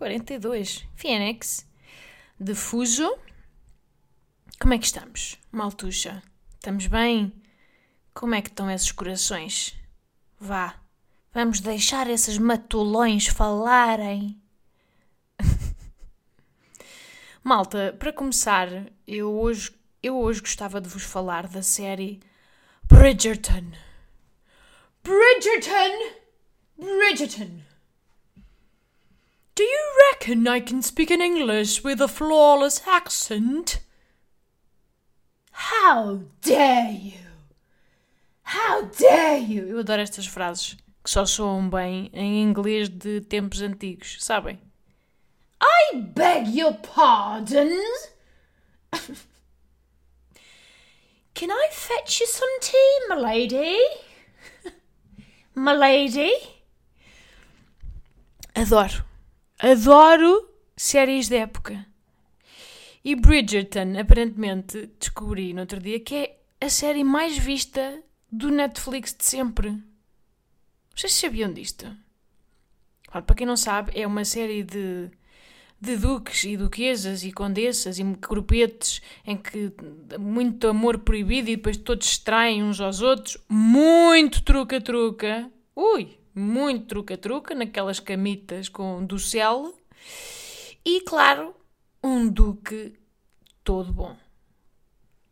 42, Phoenix, de Fuso. Como é que estamos, maltuxa? Estamos bem? Como é que estão esses corações? Vá, vamos deixar esses matulões falarem. Malta, para começar, eu hoje, eu hoje gostava de vos falar da série Bridgerton. Bridgerton! Bridgerton! Do you reckon I can speak in English with a flawless accent? How dare you! How dare you! Eu adoro estas frases que só soam bem em inglês de tempos antigos, sabem? I beg your pardon? Can I fetch you some tea, my milady? milady? Adoro. Adoro séries de época. E Bridgerton, aparentemente, descobri no outro dia que é a série mais vista do Netflix de sempre. Vocês sabiam disto? Ora, para quem não sabe, é uma série de, de duques e duquesas e condessas e grupetes em que muito amor proibido e depois todos se traem uns aos outros. Muito truca-truca. Ui! Muito truca-truca, naquelas camitas com do céu. E, claro, um duque todo bom.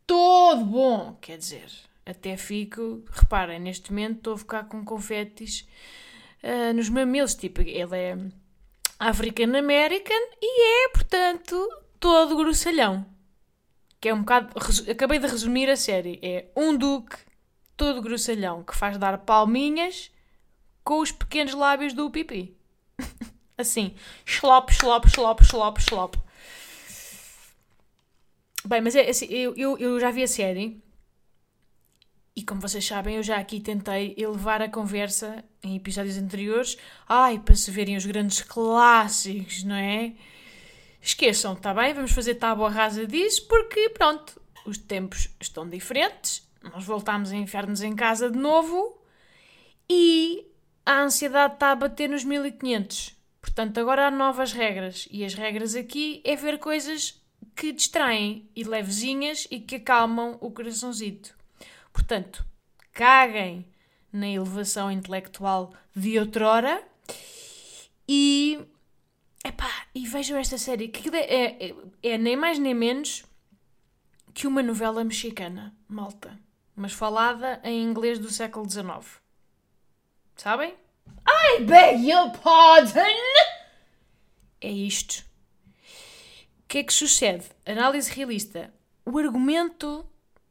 Todo bom, quer dizer. Até fico, reparem, neste momento estou a ficar com confetes uh, nos mamilos. Tipo, ele é African American e é, portanto, todo grossalhão. Que é um bocado. Acabei de resumir a série. É um duque todo grossalhão que faz dar palminhas com os pequenos lábios do pipi. assim, xlop, xlop, xlop, xlop, xlop. Bem, mas é assim, eu, eu, eu já vi a série e como vocês sabem, eu já aqui tentei elevar a conversa em episódios anteriores, ai, para se verem os grandes clássicos, não é? Esqueçam, está bem? Vamos fazer tábua rasa disso, porque pronto, os tempos estão diferentes, nós voltámos a enfiar-nos em casa de novo e a ansiedade está a bater nos 1500. Portanto, agora há novas regras. E as regras aqui é ver coisas que distraem e levezinhas e que acalmam o coraçãozito. Portanto, caguem na elevação intelectual de outrora e. Epá, e vejam esta série, que é, é, é nem mais nem menos que uma novela mexicana, malta, mas falada em inglês do século XIX. Sabem? I beg your pardon! É isto. O que é que sucede? Análise realista. O argumento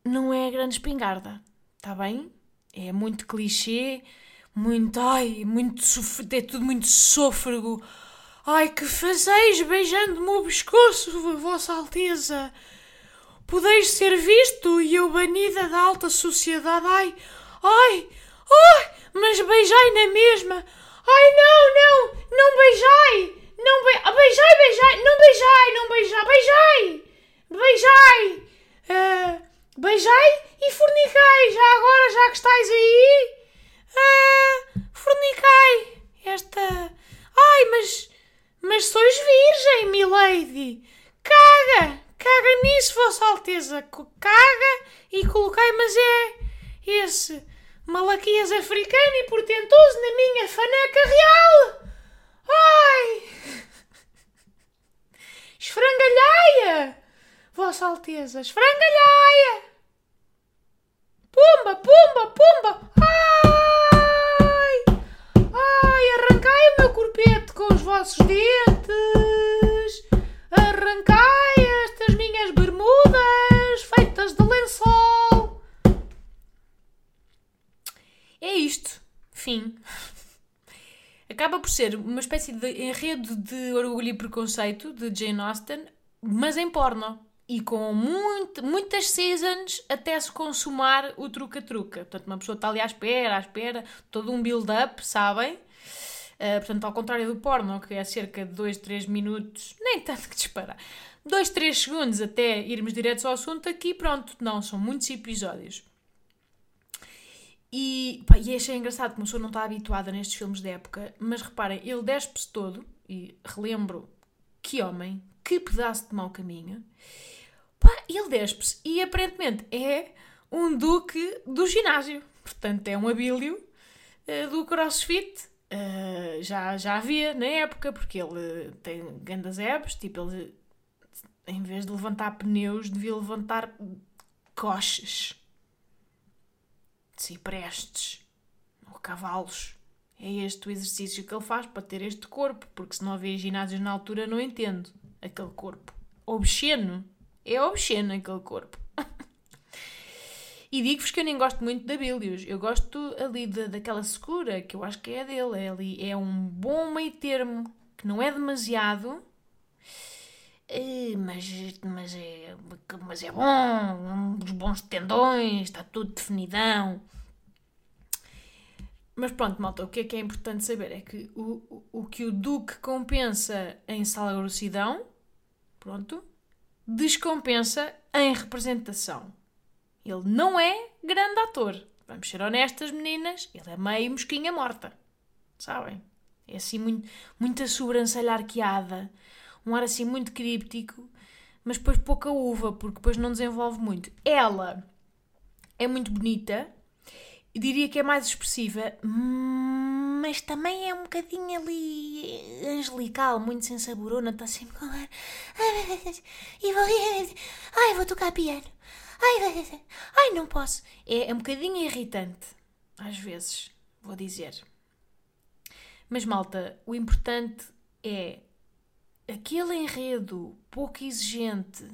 não é a grande espingarda. Está bem? É muito clichê, muito. Ai, muito. É tudo muito sôfrego. Ai, que fazeis beijando-me o pescoço, Vossa Alteza! Podeis ser visto e eu banida da alta sociedade. Ai, ai, ai! Mas beijai na mesma. Ai, não, não, não beijai. Não be... Ah, beijai, beijai. Não beijai, não beijai. Beijai. Beijai. Uh, beijai e fornicai. Já agora, já que estáis aí. Uh, fornicai. Esta... Ai, mas... Mas sois virgem, milady. Caga. Caga nisso, Vossa Alteza. Caga e colocai, mas é... Esse Malaquias africano e portentoso na minha faneca real! Ai! Esfrangalhaia! Vossa Alteza, esfrangalhaia! Pumba, pumba, pumba! Ai! Ai, arrancai o meu corpete com os vossos dentes! Arrancai estas minhas bermudas feitas de lençol! É isto. Fim. acaba por ser uma espécie de enredo de orgulho e preconceito de Jane Austen, mas em porno. E com muito, muitas seasons até se consumar o truca-truca. Portanto, uma pessoa está ali à espera, à espera, todo um build-up, sabem? Uh, portanto, ao contrário do porno, que é cerca de 2, 3 minutos, nem tanto que disparar, 2, 3 segundos até irmos direto ao assunto, aqui pronto, não, são muitos episódios. E, pá, e achei engraçado que uma pessoa não está habituada nestes filmes de época, mas reparem, ele despe-se todo, e relembro que homem, que pedaço de mau caminho, pá, ele despe-se e aparentemente é um duque do ginásio, portanto é um abílio uh, do crossfit, uh, já, já havia na época, porque ele tem grandes ebs, tipo, ele em vez de levantar pneus, devia levantar coches ciprestes ou cavalos. É este o exercício que ele faz para ter este corpo, porque se não havia ginásios na altura, não entendo aquele corpo. Obsceno. É obsceno aquele corpo. e digo-vos que eu nem gosto muito da Bilius. Eu gosto ali de, daquela secura, que eu acho que é dele. É, ali, é um bom meio termo, que não é demasiado, mas, mas, é, mas é bom, uns bons tendões, está tudo definidão. Mas pronto, malta, o que é que é importante saber é que o, o, o que o Duque compensa em sala grossidão, pronto, descompensa em representação. Ele não é grande ator. Vamos ser honestas, meninas, ele é meio mosquinha morta. Sabem? É assim muito, muita sobrancelha arqueada, um ar assim muito críptico, mas depois pouca uva, porque depois não desenvolve muito. Ela é muito bonita, diria que é mais expressiva, mas também é um bocadinho ali angelical, muito sem saborona, está sempre com ar. Ai, vou, ai, vou tocar piano. Ai, ai, não posso. É, é um bocadinho irritante, às vezes, vou dizer. Mas malta, o importante é aquele enredo pouco exigente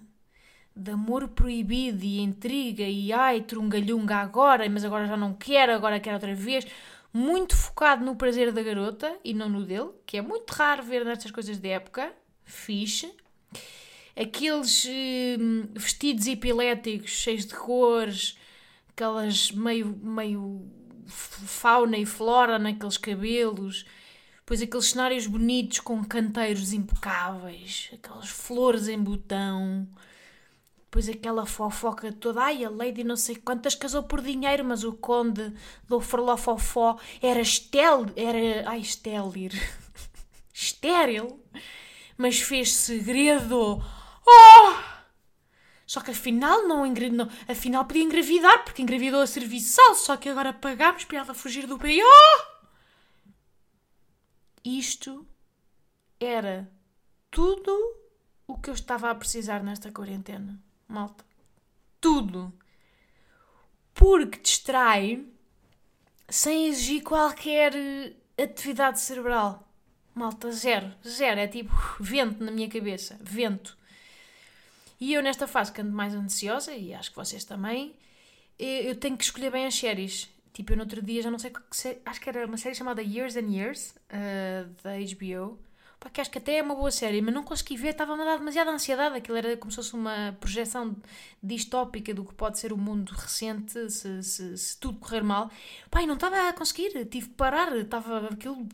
de amor proibido e intriga e ai, trungalhunga agora, mas agora já não quero, agora quero outra vez, muito focado no prazer da garota e não no dele, que é muito raro ver nestas coisas de época, fixe. Aqueles hum, vestidos epiléticos cheios de cores, aquelas meio, meio fauna e flora naqueles cabelos depois aqueles cenários bonitos com canteiros impecáveis, aquelas flores em botão, depois aquela fofoca toda, ai, a Lady não sei quantas casou por dinheiro, mas o conde do Forlofofó era estel, era, ai, estélir, estéril, mas fez segredo, oh! Só que afinal não engravidou, afinal podia engravidar, porque engravidou a serviçal, só que agora pagámos para ela fugir do B.O. Isto era tudo o que eu estava a precisar nesta quarentena, malta. Tudo. Porque distrai sem exigir qualquer atividade cerebral. Malta, zero. Zero. É tipo vento na minha cabeça. Vento. E eu, nesta fase, que ando mais ansiosa, e acho que vocês também, eu tenho que escolher bem as séries. Tipo, eu no outro dia já não sei, acho que era uma série chamada Years and Years, uh, da HBO. Pá, que acho que até é uma boa série, mas não consegui ver, estava-me a dar demasiada ansiedade. Aquilo era como se fosse uma projeção distópica do que pode ser o mundo recente se, se, se tudo correr mal. Pá, e não estava a conseguir, tive que parar, estava aquilo.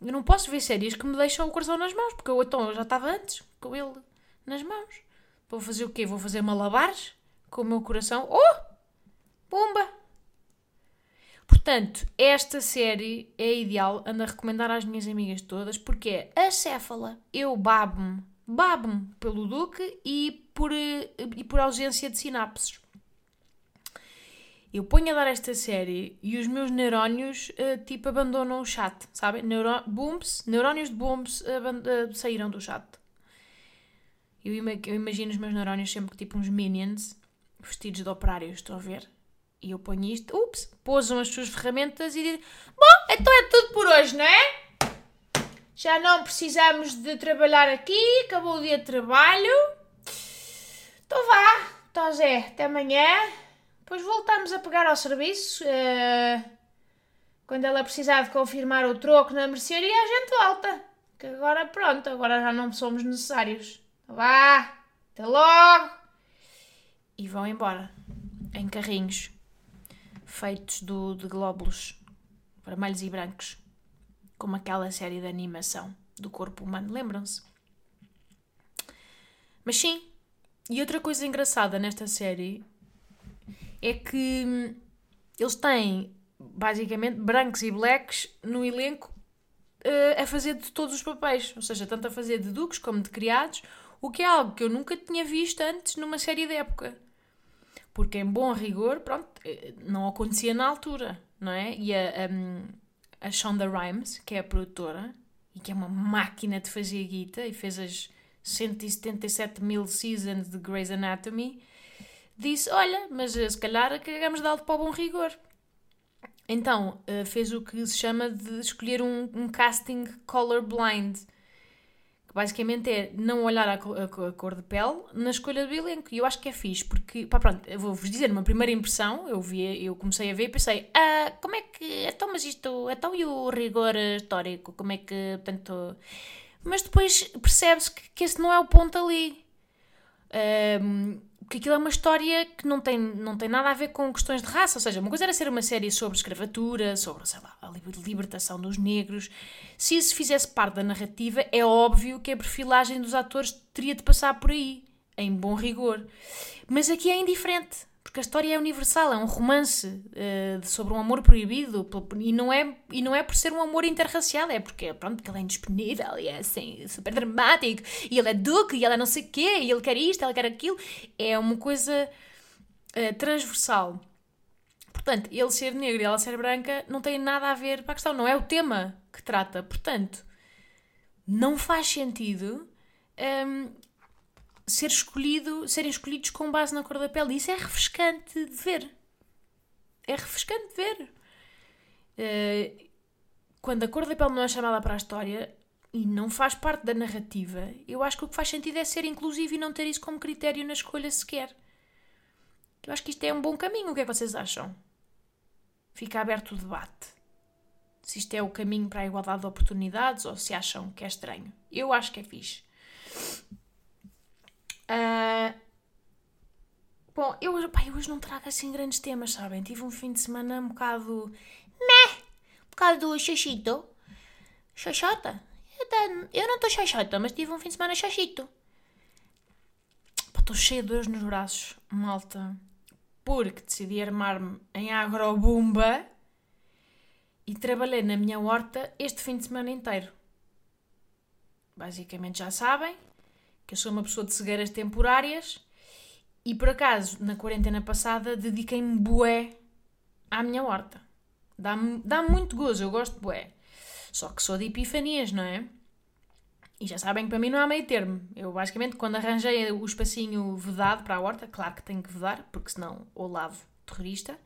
Eu não posso ver séries que me deixam o coração nas mãos, porque eu, então, eu já estava antes com ele nas mãos. Vou fazer o quê? Vou fazer malabares com o meu coração. Oh! Pumba! Portanto, esta série é ideal, ando a recomendar às minhas amigas todas, porque é acéfala. Eu babo-me, babo-me pelo Duque e por, e por ausência de sinapses. Eu ponho a dar esta série e os meus neurónios, uh, tipo, abandonam o chat, sabem? Neuro booms, neurónios de booms uh, saíram do chat. Eu, eu imagino os meus neurónios sempre tipo uns minions vestidos de operários, estão a ver? E eu ponho isto, ups, pousam as suas ferramentas e dizem: Bom, então é tudo por hoje, não é? Já não precisamos de trabalhar aqui, acabou o dia de trabalho. Então vá, então Zé, até amanhã. Depois voltamos a pegar ao serviço. Uh, quando ela precisar de confirmar o troco na mercearia, a gente volta. Que agora pronto, agora já não somos necessários. Vá, até logo! E vão embora, em carrinhos, feitos do, de glóbulos vermelhos e brancos, como aquela série de animação do corpo humano, lembram-se? Mas sim, e outra coisa engraçada nesta série é que hum, eles têm basicamente brancos e blacks no elenco uh, a fazer de todos os papéis, ou seja, tanto a fazer de duques como de criados, o que é algo que eu nunca tinha visto antes numa série de época. Porque, em bom rigor, pronto, eh, não acontecia na altura, não é? E a, um, a Shonda Rhimes, que é a produtora, e que é uma máquina de fazer guita, e fez as 177 mil seasons de Grey's Anatomy, disse: Olha, mas eh, se calhar cagamos de alto para o bom rigor. Então eh, fez o que se chama de escolher um, um casting colorblind, basicamente é não olhar a, a, cor de pele na escolha do elenco. E eu acho que é fixe, porque, pá, pronto, eu vou-vos dizer, uma primeira impressão, eu, vi, eu comecei a ver e pensei: ah, como é que. Então, mas isto. Então e o rigor histórico? Como é que. Portanto. Mas depois percebe-se que, que esse não é o ponto ali. Um, porque aquilo é uma história que não tem, não tem nada a ver com questões de raça. Ou seja, uma coisa era ser uma série sobre escravatura, sobre, sei lá, a libertação dos negros. Se isso fizesse parte da narrativa, é óbvio que a perfilagem dos atores teria de passar por aí, em bom rigor. Mas aqui é indiferente porque a história é universal, é um romance uh, sobre um amor proibido e não, é, e não é por ser um amor interracial, é porque, pronto, porque ele é indisponível e é assim, super dramático e ele é duque e ela é não sei o quê e ele quer isto, ela quer aquilo. É uma coisa uh, transversal. Portanto, ele ser negro e ela ser branca não tem nada a ver para a questão, não é o tema que trata. Portanto, não faz sentido um, ehm, ser escolhido, serem escolhidos com base na cor da pele. Isso é refrescante de ver. É refrescante de ver. Uh, quando a cor da pele não é chamada para a história e não faz parte da narrativa, eu acho que o que faz sentido é ser inclusivo e não ter isso como critério na escolha sequer. Eu acho que isto é um bom caminho. O que é que vocês acham? Fica aberto o debate. Se isto é o caminho para a igualdade de oportunidades ou se acham que é estranho. Eu acho que é fixe. Uh, bom, eu, pá, eu hoje não trago assim grandes temas, sabem? Tive um fim de semana um bocado. meh! Um bocado do xaxito. Xaxota? Eu, não estou xaxota, mas tive um fim de semana xaxito. Estou cheia de dores nos braços, malta. Porque decidi armar-me em agrobumba e trabalhei na minha horta este fim de semana inteiro. Basicamente já sabem, que eu sou uma pessoa de cegueiras temporárias e por acaso, na quarentena passada, dediquei-me bué à minha horta. Dá-me dá muito gozo, eu gosto de bué. Só que sou de epifanias, não é? E já sabem que para mim não há meio termo. Eu basicamente, quando arranjei o espacinho vedado para a horta, claro que tenho que vedar, porque senão ou lavo terrorista.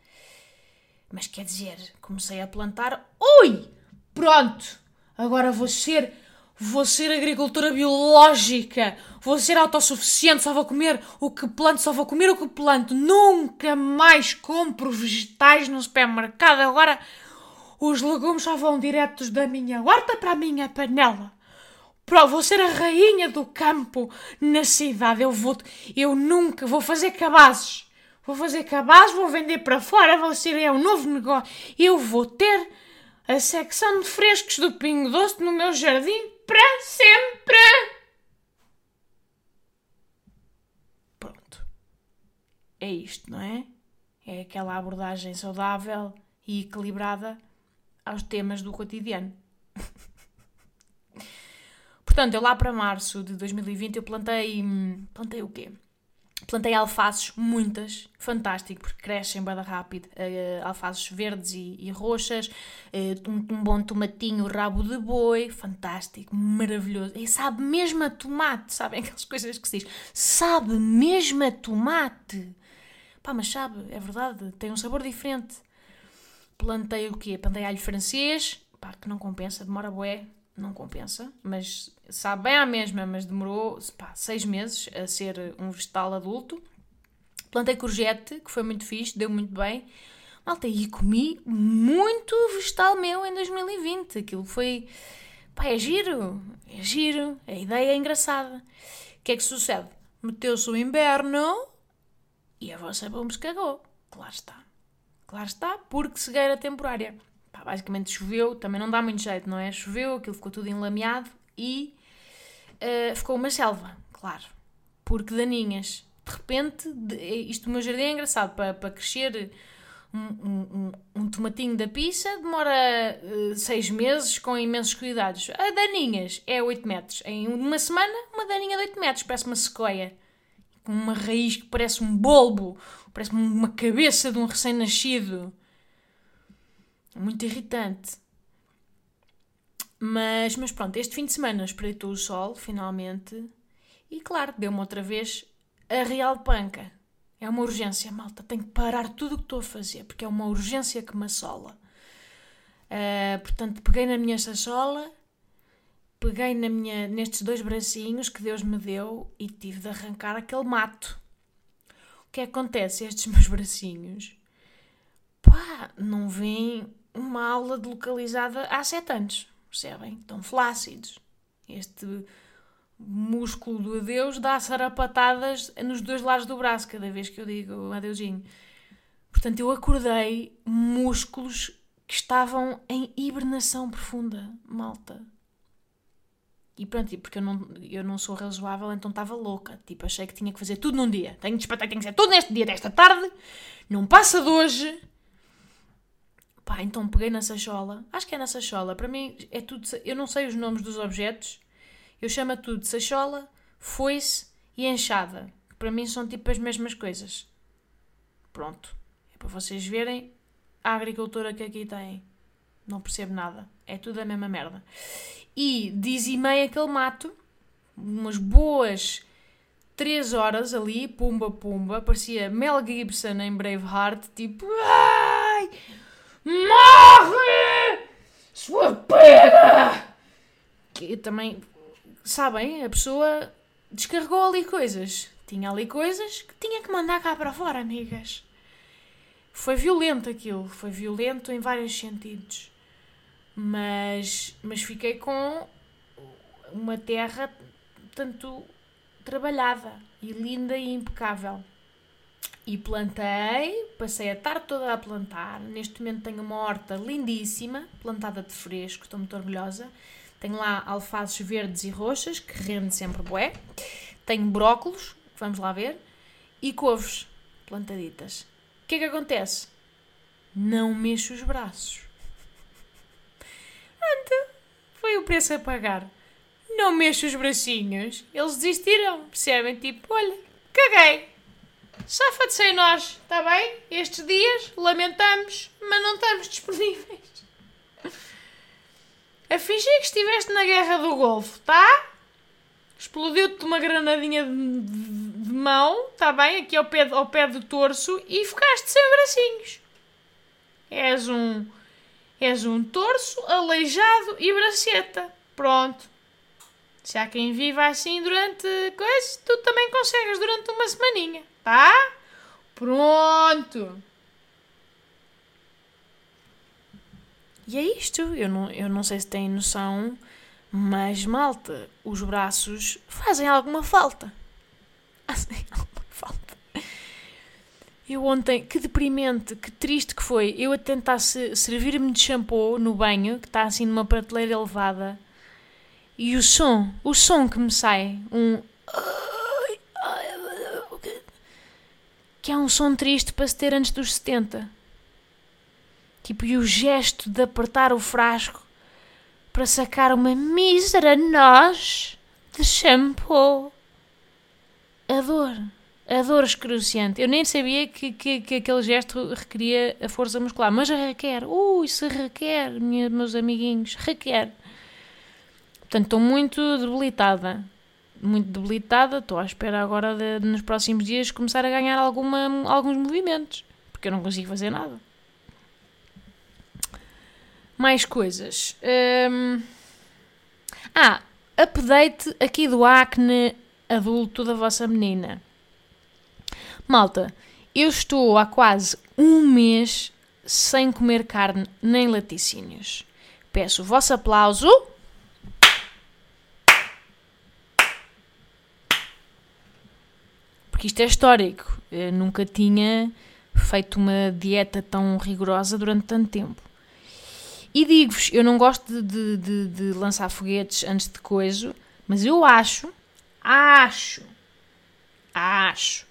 Mas quer dizer, comecei a plantar. Ui! Pronto! Agora vou ser Vou ser agricultora biológica. Vou ser autossuficiente. Só vou comer o que planto. Só vou comer o que planto. Nunca mais compro vegetais no supermercado. Agora os legumes só vão diretos da minha horta para a minha panela. Pro, vou ser a rainha do campo na cidade. Eu vou, eu nunca vou fazer cabazes. Vou fazer cabazes, vou vender para fora, vou ser é um novo negócio. Eu vou ter a secção de frescos do Pingo Doce no meu jardim para sempre. Pronto. É isto, não é? É aquela abordagem saudável e equilibrada aos temas do cotidiano. Portanto, eu lá para março de 2020 eu plantei. Plantei o quê? Plantei alfaces, muitas, fantástico, porque crescem bem rápido. Uh, alfaces verdes e, e roxas, uh, um, um, bom tomatinho, rabo de boi, fantástico, maravilhoso. E sabe mesmo a tomate, sabem aquelas coisas que se diz? Sabe mesmo a tomate. Pá, mas sabe, é verdade, tem um sabor diferente. Plantei o quê? Plantei alho francês, pá, que não compensa, demora bué, não compensa, mas sabe bem à mesma, mas demorou pá, seis meses a ser um vegetal adulto. Plantei courgette, que foi muito fixe, deu muito bem. Malta, e comi muito vegetal meu em 2020. Aquilo foi. Pá, é giro. É giro. A ideia é engraçada. O que é que sucede? Meteu-se o inverno e a vossa bomba se cagou. Claro está. Claro está, porque cegueira temporária. Pá, basicamente choveu, também não dá muito jeito, não é? Choveu, aquilo ficou tudo enlameado e uh, ficou uma selva, claro. Porque daninhas. De repente, isto do meu jardim é engraçado, para, para crescer um, um, um, tomatinho da pizza demora uh, seis meses com imensos cuidados. A daninhas é 8 metros. Em uma semana, uma daninha de 8 metros, parece uma sequoia. Com uma raiz que parece um bolbo, parece uma cabeça de um recém-nascido. Muito irritante. Mas, mas pronto, este fim de semana espreitou o sol, finalmente. E claro, deu-me outra vez a real panca. É uma urgência, malta. Tenho que parar tudo o que estou a fazer, porque é uma urgência que me assola. Uh, portanto, peguei na minha sachola, peguei na minha, nestes dois bracinhos que Deus me deu e tive de arrancar aquele mato. O que acontece? Estes meus bracinhos, pá, não vêm uma aula de localizada há sete anos, percebem? Estão flácidos. Este músculo do adeus dá sarapatadas nos dois lados do braço cada vez que eu digo adeusinho. Portanto, eu acordei músculos que estavam em hibernação profunda, malta. E pronto, porque eu não, eu não sou razoável, então estava louca. Tipo, achei que tinha que fazer tudo num dia. Tenho de despertar, tem que ser tudo neste dia, desta tarde. Não passa de hoje. Pá, então peguei na sachola. Acho que é na sachola. Para mim é tudo. Eu não sei os nomes dos objetos. Eu chamo tudo sachola, foice e enxada. Para mim são tipo as mesmas coisas. Pronto. É para vocês verem a agricultura que aqui tem. Não percebo nada. É tudo a mesma merda. E dizimei aquele mato, umas boas 3 horas ali, pumba pumba, parecia Mel Gibson em Braveheart, tipo, ai, morre, sua pena! Que também sabem, a pessoa descarregou ali coisas. Tinha ali coisas que tinha que mandar cá para fora, amigas. Foi violento aquilo, foi violento em vários sentidos. Mas, mas fiquei com uma terra tanto trabalhada e linda e impecável. E plantei, passei a tarde toda a plantar. Neste momento tenho uma horta lindíssima, plantada de fresco, estou muito orgulhosa. Tenho lá alfaces verdes e roxas, que rende sempre bué. Tenho brócolos, vamos lá ver. E couves plantaditas. O que é que acontece? Não mexo os braços. Anda, foi o preço a pagar. Não mexo os bracinhos. Eles desistiram, percebem? Tipo, olha, caguei. Safa-te sem nós, está bem? Estes dias lamentamos, mas não estamos disponíveis a fingir que estiveste na guerra do Golfo, tá? Explodiu-te uma granadinha de, de, de mão, tá bem? Aqui ao pé, ao pé do torso e ficaste sem bracinhos. És um. És um torso, aleijado e braceta. Pronto. Se há quem viva assim durante coisas, tu também consegues durante uma semaninha, tá? Pronto. E é isto. Eu não, eu não sei se têm noção, mas malta, os braços fazem alguma falta. Fazem alguma falta. Eu ontem, que deprimente, que triste que foi. Eu a tentar servir-me de shampoo no banho, que está assim numa prateleira elevada, e o som, o som que me sai, um. Que é um som triste para se ter antes dos 70 Tipo, e o gesto de apertar o frasco para sacar uma mísera noz de shampoo. A dor. A dor excruciante. Eu nem sabia que, que, que aquele gesto requeria a força muscular, mas requer. Ui, se requer, meus amiguinhos, requer. Portanto, estou muito debilitada. Muito debilitada. Estou à espera agora de, nos próximos dias, começar a ganhar alguma, alguns movimentos. Porque eu não consigo fazer nada. Mais coisas. Um... Ah, update aqui do acne adulto da vossa menina. Malta, eu estou há quase um mês sem comer carne nem laticínios. Peço o vosso aplauso. Porque isto é histórico. Eu nunca tinha feito uma dieta tão rigorosa durante tanto tempo. E digo-vos, eu não gosto de, de, de, lançar foguetes antes de coiso, mas eu acho, acho, acho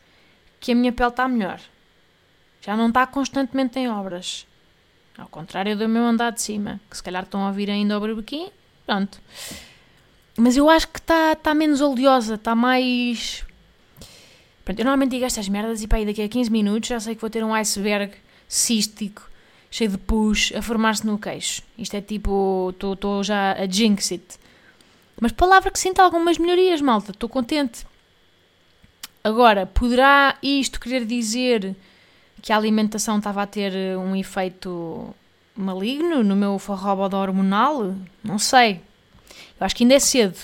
que a minha pele está melhor. Já não está constantemente em obras. Ao contrário do meu andar de cima, que se calhar estão a ouvir ainda o barbequim, pronto. Mas eu acho que está tá menos oleosa, está mais. Pronto, eu normalmente digo estas merdas e para aí daqui a 15 minutos já sei que vou ter um iceberg cístico, cheio de pus, a formar-se no queixo. Isto é tipo. Estou já a jinx it. Mas palavra que sinto algumas melhorias, malta, estou contente. Agora, poderá isto querer dizer que a alimentação estava a ter eh, um efeito maligno no meu forrobo hormonal? Não sei. Eu acho que ainda é cedo.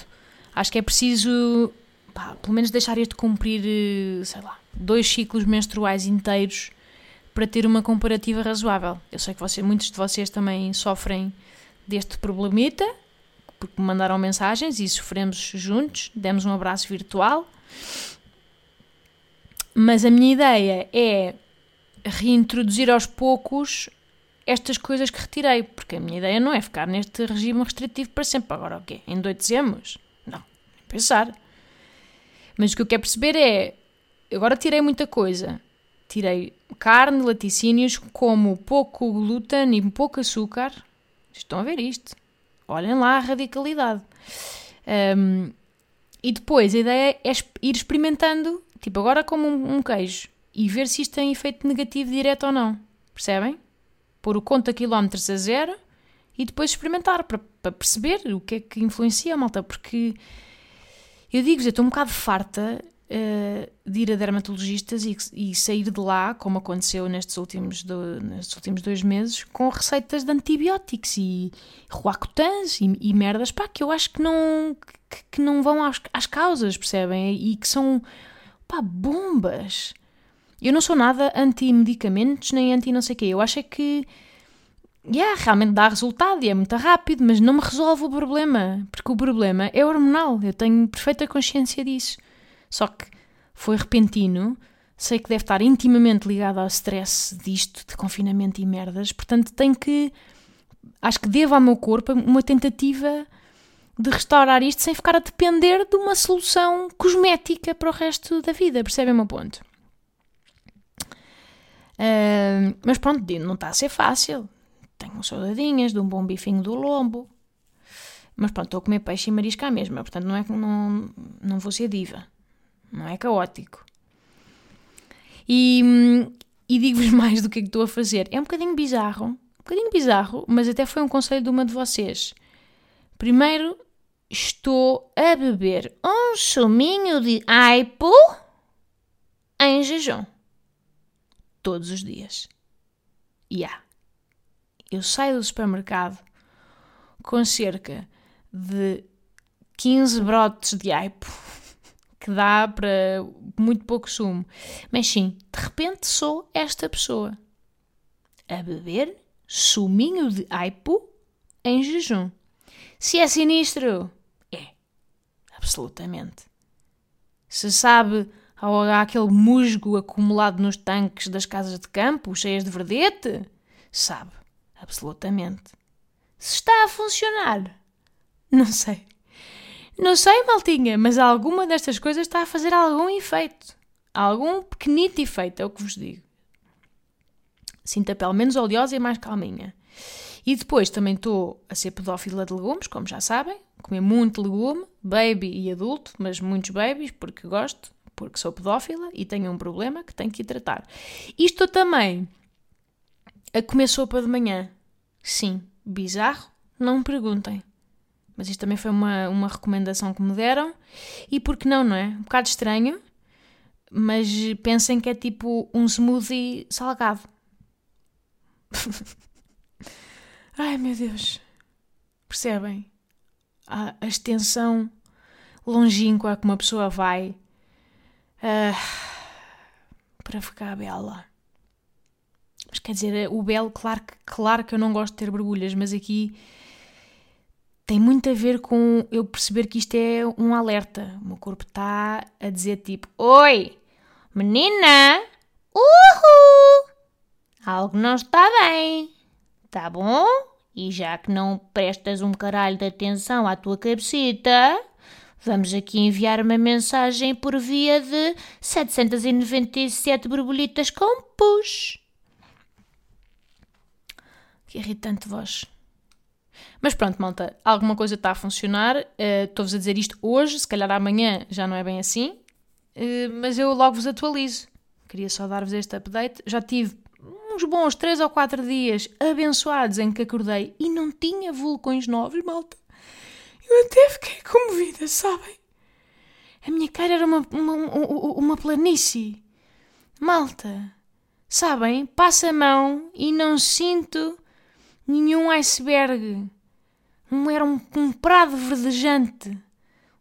Acho que é preciso, pá, pelo menos, deixar este cumprir, eh, sei lá, dois ciclos menstruais inteiros para ter uma comparativa razoável. Eu sei que você, muitos de vocês também sofrem deste problemita, porque me mandaram mensagens e sofremos juntos, demos um abraço virtual. Mas a minha ideia é reintroduzir aos poucos estas coisas que retirei, porque a minha ideia não é ficar neste regime restritivo para sempre. Agora, o quê? Endoidecemos? Não, pensar. Mas o que eu quero perceber é, agora tirei muita coisa. Tirei carne, laticínios, como pouco glúten e pouco açúcar. Estão a ver isto? Olhem lá a radicalidade. Um, e depois a ideia é ir experimentando, tipo agora como um, um queijo e ver se isto tem efeito negativo direto ou não. Percebem? Pôr o conta quilómetros a zero e depois experimentar para, para perceber o que é que influencia a malta. Porque eu digo-vos, eu estou um bocado farta uh, de ir a dermatologistas e, e, sair de lá, como aconteceu nestes últimos, do, nestes últimos dois meses, com receitas de antibióticos e roacutans e, e merdas pá, que eu acho que não, que, que não vão às, às causas, percebem? E que são pá, bombas. Eu não sou nada anti-medicamentos nem anti-não sei o quê. Eu acho é que yeah, realmente dá resultado e é muito rápido, mas não me resolve o problema. Porque o problema é hormonal. Eu tenho perfeita consciência disso. Só que foi repentino. Sei que deve estar intimamente ligado ao stress disto, de confinamento e merdas. Portanto, tenho que. Acho que devo ao meu corpo uma tentativa de restaurar isto sem ficar a depender de uma solução cosmética para o resto da vida. Percebem o meu ponto? Uh, mas pronto, não está a ser fácil. Tenho saudadinhas de um bom bifinho do lombo. Mas pronto, estou a comer peixe e marisco à mesma. Portanto, não, é, não, não vou ser diva. Não é caótico. E, e digo-vos mais do que é que estou a fazer. É um bocadinho bizarro. Um bocadinho bizarro, mas até foi um conselho de uma de vocês. Primeiro, estou a beber um suminho de aipo em jejum todos os dias. Yeah. Eu saio do supermercado com cerca de 15 brotes de aipo, que dá para muito pouco sumo. Mas sim, de repente sou esta pessoa a beber suminho de aipo em jejum. Se é sinistro, é. Absolutamente. Se sabe há aquele musgo acumulado nos tanques das casas de campo, cheias de verdete? Sabe, absolutamente. Se está a funcionar? Não sei. Não sei, maltinha, mas alguma destas coisas está a fazer algum efeito. Algum pequenito efeito, é o que vos digo. Sinto a pele menos oleosa e mais calminha. E depois também estou a ser pedófila de legumes, como já sabem. Comer muito legume, baby e adulto, mas muitos babies, porque gosto porque sou pedófila e tenho um problema que tenho que tratar. Isto também a comer sopa de manhã. Sim, bizarro, não me perguntem. Mas isto também foi uma, uma recomendação que me deram. E por que não, não é? Um bocado estranho, mas pensem que é tipo um smoothie salgado. Ai meu Deus. Percebem? A, a extensão longínqua que uma pessoa vai uh, para ficar bela. Mas quer dizer, o belo, claro que, claro que eu não gosto de ter borbulhas, mas aqui tem muito a ver com eu perceber que isto é um alerta. O meu corpo está a dizer tipo: Oi, menina, uhul, algo não está bem, tá bom? E já que não prestas um caralho de atenção à tua cabecita, vamos aqui enviar uma mensagem por via de 797 borbolitas com pus. Que irritante voz. Mas pronto, malta, alguma coisa está a funcionar. Uh, Estou-vos a dizer isto hoje, se calhar amanhã já não é bem assim. Uh, mas eu logo vos atualizo. Queria só dar-vos este update. Já tive uns bons 3 ou 4 dias abençoados em que acordei e não tinha vulcões novos, malta. Eu até fiquei comovida, sabem? A minha cara era uma, uma, uma planície. Malta, sabem? Passa a mão e não sinto nenhum iceberg. Um, era um, um prado verdejante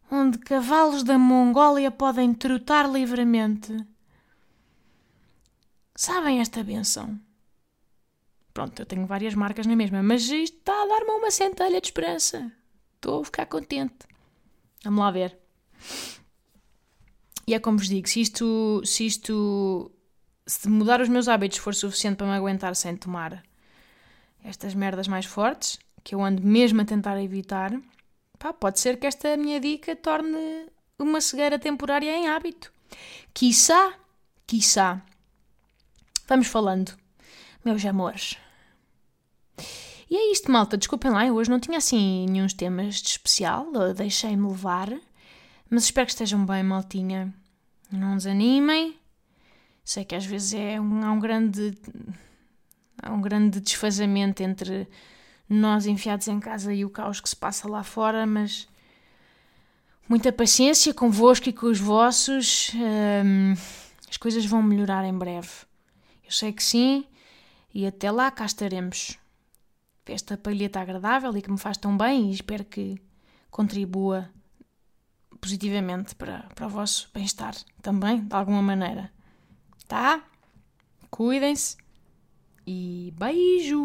onde cavalos da Mongólia podem trotar livremente. Sabem esta benção? Pronto, eu tenho várias marcas na mesma, mas isto está a dar-me uma centelha de esperança. Estou a ficar contente. Vamos lá ver. E é como vos digo, se isto, se isto, se mudar os meus hábitos for suficiente para me aguentar sem tomar estas merdas mais fortes, que eu ando mesmo a tentar evitar, pá, pode ser que esta minha dica torne uma cegueira temporária em hábito. Quiçá, quiçá. Vamos falando, meus amores. E é isto, malta. Desculpem lá, eu hoje não tinha assim nenhum temas de especial, deixei-me levar, mas espero que estejam bem, maltinha. Não desanimem. Sei que às vezes é um, há um grande há um grande desfazamento entre nós enfiados em casa e o caos que se passa lá fora, mas muita paciência convosco e com os vossos. Hum, as coisas vão melhorar em breve. Eu sei que sim, e até lá cá estaremos. Esta palheta agradável e que me faz tão bem, e espero que contribua positivamente para, para o vosso bem-estar também, de alguma maneira. Tá? Cuidem-se e beijos!